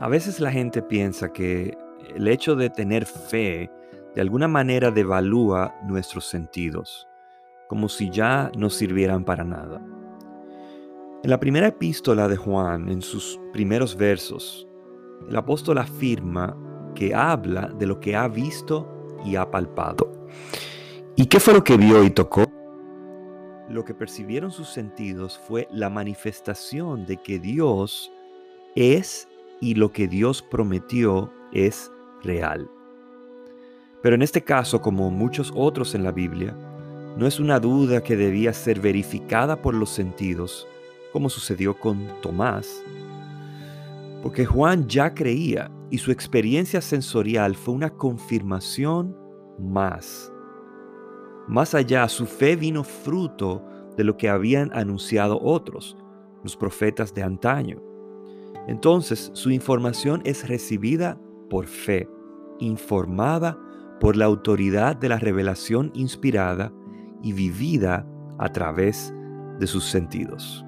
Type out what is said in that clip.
A veces la gente piensa que el hecho de tener fe de alguna manera devalúa nuestros sentidos, como si ya no sirvieran para nada. En la primera epístola de Juan, en sus primeros versos, el apóstol afirma que habla de lo que ha visto y ha palpado. ¿Y qué fue lo que vio y tocó? Lo que percibieron sus sentidos fue la manifestación de que Dios es y lo que Dios prometió es real. Pero en este caso, como muchos otros en la Biblia, no es una duda que debía ser verificada por los sentidos, como sucedió con Tomás, porque Juan ya creía y su experiencia sensorial fue una confirmación más. Más allá, su fe vino fruto de lo que habían anunciado otros, los profetas de antaño. Entonces, su información es recibida por fe, informada por la autoridad de la revelación inspirada y vivida a través de sus sentidos.